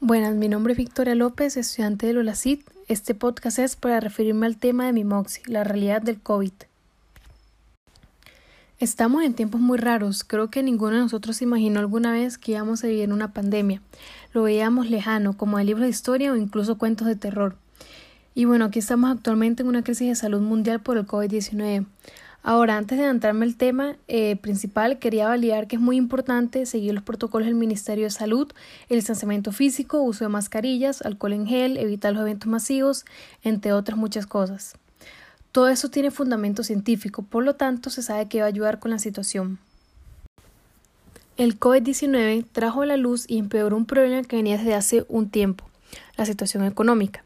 Buenas, mi nombre es Victoria López, estudiante del OLACID. Este podcast es para referirme al tema de mi MOXI, la realidad del COVID. Estamos en tiempos muy raros. Creo que ninguno de nosotros se imaginó alguna vez que íbamos a vivir una pandemia. Lo veíamos lejano, como en libros de historia o incluso cuentos de terror. Y bueno, aquí estamos actualmente en una crisis de salud mundial por el COVID-19. Ahora, antes de adentrarme al tema eh, principal, quería validar que es muy importante seguir los protocolos del Ministerio de Salud, el distanciamiento físico, uso de mascarillas, alcohol en gel, evitar los eventos masivos, entre otras muchas cosas. Todo eso tiene fundamento científico, por lo tanto se sabe que va a ayudar con la situación. El COVID-19 trajo a la luz y empeoró un problema que venía desde hace un tiempo, la situación económica.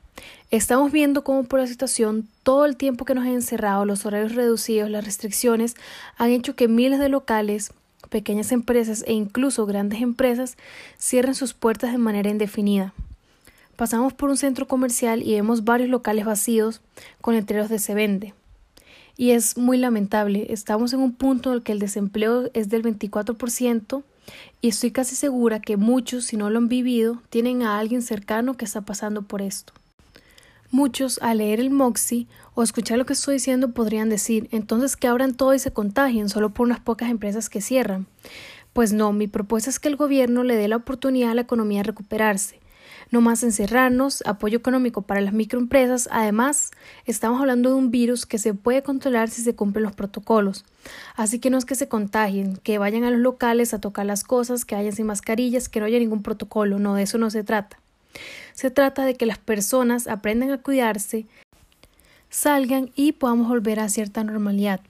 Estamos viendo cómo por la situación, todo el tiempo que nos han encerrado, los horarios reducidos, las restricciones, han hecho que miles de locales, pequeñas empresas e incluso grandes empresas cierren sus puertas de manera indefinida. Pasamos por un centro comercial y vemos varios locales vacíos con letreros de se vende. Y es muy lamentable, estamos en un punto en el que el desempleo es del 24% y estoy casi segura que muchos, si no lo han vivido, tienen a alguien cercano que está pasando por esto. Muchos, al leer el Moxie o escuchar lo que estoy diciendo, podrían decir entonces que abran todo y se contagien solo por unas pocas empresas que cierran. Pues no, mi propuesta es que el gobierno le dé la oportunidad a la economía de recuperarse. No más encerrarnos, apoyo económico para las microempresas. Además, estamos hablando de un virus que se puede controlar si se cumplen los protocolos. Así que no es que se contagien, que vayan a los locales a tocar las cosas, que vayan sin mascarillas, que no haya ningún protocolo. No, de eso no se trata. Se trata de que las personas aprendan a cuidarse, salgan y podamos volver a cierta normalidad,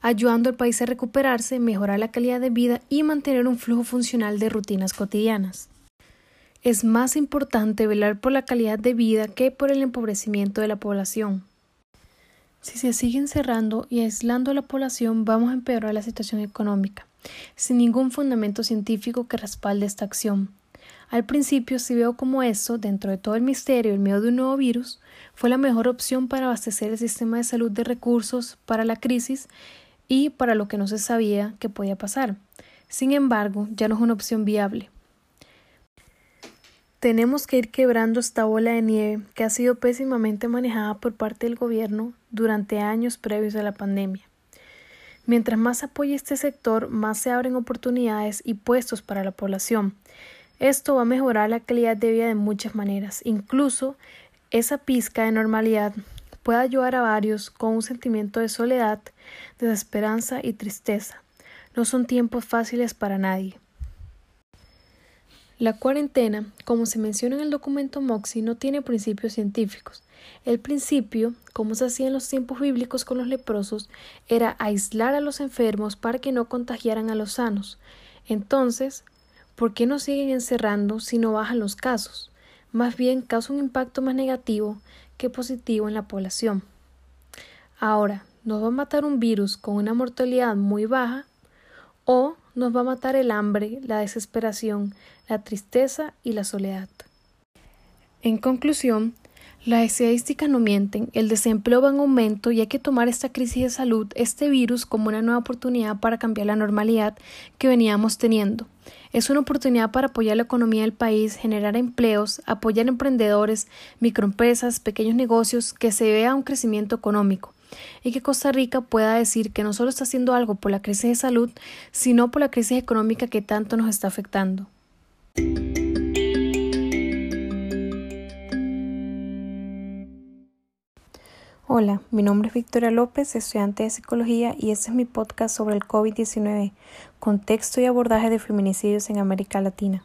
ayudando al país a recuperarse, mejorar la calidad de vida y mantener un flujo funcional de rutinas cotidianas. Es más importante velar por la calidad de vida que por el empobrecimiento de la población. Si se siguen cerrando y aislando a la población, vamos a empeorar la situación económica, sin ningún fundamento científico que respalde esta acción. Al principio si veo como eso, dentro de todo el misterio, el miedo de un nuevo virus, fue la mejor opción para abastecer el sistema de salud de recursos para la crisis y para lo que no se sabía que podía pasar. Sin embargo, ya no es una opción viable. Tenemos que ir quebrando esta bola de nieve que ha sido pésimamente manejada por parte del gobierno durante años previos a la pandemia. Mientras más apoye este sector, más se abren oportunidades y puestos para la población, esto va a mejorar la calidad de vida de muchas maneras. Incluso esa pizca de normalidad puede ayudar a varios con un sentimiento de soledad, desesperanza y tristeza. No son tiempos fáciles para nadie. La cuarentena, como se menciona en el documento Moxie, no tiene principios científicos. El principio, como se hacía en los tiempos bíblicos con los leprosos, era aislar a los enfermos para que no contagiaran a los sanos. Entonces, ¿Por qué no siguen encerrando si no bajan los casos? Más bien causa un impacto más negativo que positivo en la población. Ahora, ¿nos va a matar un virus con una mortalidad muy baja? ¿O nos va a matar el hambre, la desesperación, la tristeza y la soledad? En conclusión, las estadísticas no mienten, el desempleo va en aumento y hay que tomar esta crisis de salud, este virus, como una nueva oportunidad para cambiar la normalidad que veníamos teniendo. Es una oportunidad para apoyar la economía del país, generar empleos, apoyar emprendedores, microempresas, pequeños negocios, que se vea un crecimiento económico y que Costa Rica pueda decir que no solo está haciendo algo por la crisis de salud, sino por la crisis económica que tanto nos está afectando. Hola, mi nombre es Victoria López, estudiante de psicología y este es mi podcast sobre el COVID-19, contexto y abordaje de feminicidios en América Latina.